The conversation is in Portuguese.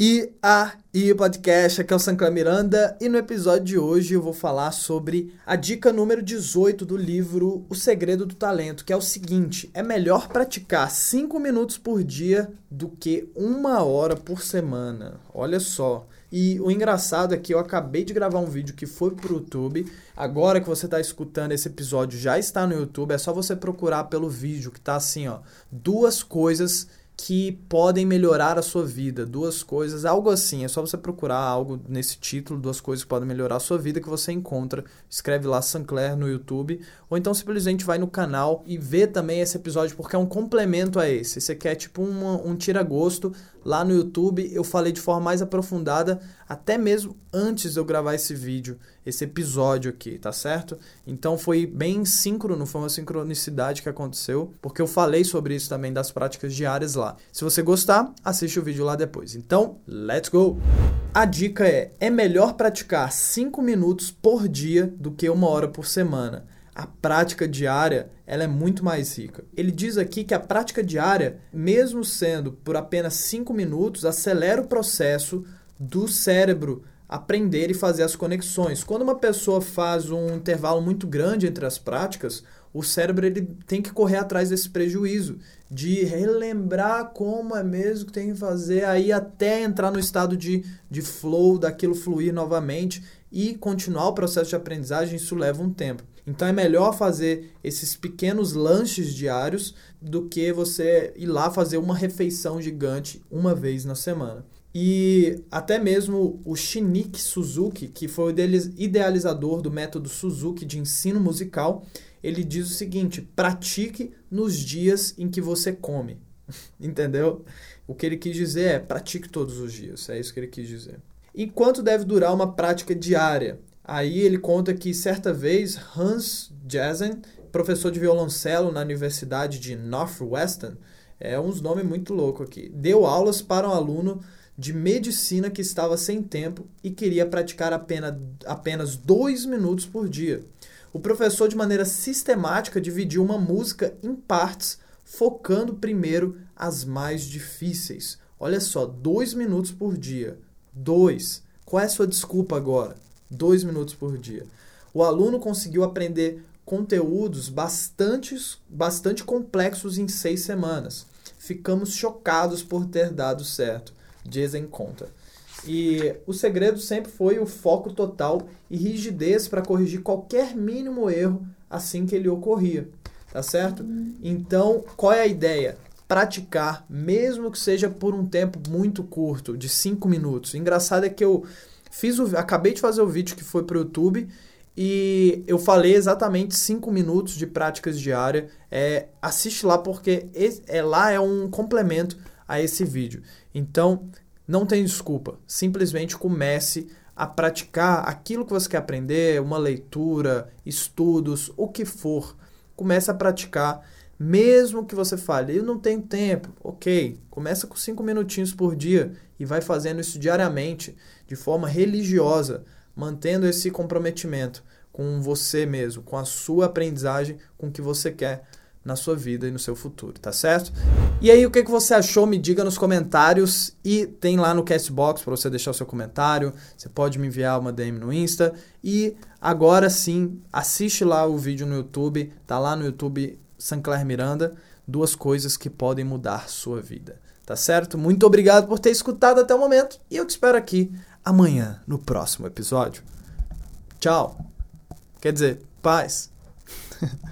E aí, podcast, aqui é o Sancler Miranda e no episódio de hoje eu vou falar sobre a dica número 18 do livro O Segredo do Talento, que é o seguinte: é melhor praticar 5 minutos por dia do que uma hora por semana. Olha só. E o engraçado é que eu acabei de gravar um vídeo que foi pro YouTube. Agora que você está escutando esse episódio já está no YouTube, é só você procurar pelo vídeo que tá assim, ó, duas coisas que podem melhorar a sua vida. Duas coisas, algo assim. É só você procurar algo nesse título, duas coisas que podem melhorar a sua vida, que você encontra. Escreve lá Sancler no YouTube. Ou então simplesmente vai no canal e vê também esse episódio, porque é um complemento a esse. Você quer tipo uma, um tira-gosto lá no YouTube. Eu falei de forma mais aprofundada, até mesmo antes de eu gravar esse vídeo, esse episódio aqui, tá certo? Então foi bem síncrono, foi uma sincronicidade que aconteceu, porque eu falei sobre isso também das práticas diárias lá. Se você gostar, assiste o vídeo lá depois. Então, let's go! A dica é: é melhor praticar 5 minutos por dia do que uma hora por semana a prática diária ela é muito mais rica. Ele diz aqui que a prática diária, mesmo sendo por apenas 5 minutos, acelera o processo do cérebro aprender e fazer as conexões. Quando uma pessoa faz um intervalo muito grande entre as práticas, o cérebro ele tem que correr atrás desse prejuízo, de relembrar como é mesmo que tem que fazer, aí até entrar no estado de, de flow, daquilo fluir novamente e continuar o processo de aprendizagem, isso leva um tempo. Então é melhor fazer esses pequenos lanches diários do que você ir lá fazer uma refeição gigante uma vez na semana. E até mesmo o Shinichi Suzuki, que foi o idealizador do método Suzuki de ensino musical, ele diz o seguinte: pratique nos dias em que você come. Entendeu? O que ele quis dizer é pratique todos os dias. É isso que ele quis dizer. E quanto deve durar uma prática diária? Aí ele conta que certa vez Hans Jessen, professor de violoncelo na Universidade de Northwestern, é uns nomes muito louco aqui, deu aulas para um aluno de medicina que estava sem tempo e queria praticar apenas, apenas dois minutos por dia. O professor, de maneira sistemática, dividiu uma música em partes, focando primeiro as mais difíceis. Olha só, dois minutos por dia. Dois. Qual é a sua desculpa agora? dois minutos por dia. O aluno conseguiu aprender conteúdos bastante, bastante complexos em seis semanas. Ficamos chocados por ter dado certo, dizem conta. E o segredo sempre foi o foco total e rigidez para corrigir qualquer mínimo erro assim que ele ocorria. Tá certo? Então, qual é a ideia? Praticar, mesmo que seja por um tempo muito curto, de cinco minutos. engraçado é que eu Fiz o, acabei de fazer o vídeo que foi para o YouTube e eu falei exatamente 5 minutos de práticas diárias. É, assiste lá porque esse, é, lá é um complemento a esse vídeo. Então, não tem desculpa. Simplesmente comece a praticar aquilo que você quer aprender, uma leitura, estudos, o que for. Comece a praticar mesmo que você fale, eu não tenho tempo, ok, começa com cinco minutinhos por dia e vai fazendo isso diariamente, de forma religiosa, mantendo esse comprometimento com você mesmo, com a sua aprendizagem, com o que você quer na sua vida e no seu futuro, tá certo? E aí, o que, que você achou? Me diga nos comentários e tem lá no Castbox para você deixar o seu comentário. Você pode me enviar uma DM no Insta. E agora sim, assiste lá o vídeo no YouTube, tá lá no YouTube Sancler Miranda, duas coisas que podem mudar sua vida. Tá certo? Muito obrigado por ter escutado até o momento e eu te espero aqui amanhã no próximo episódio. Tchau. Quer dizer, paz.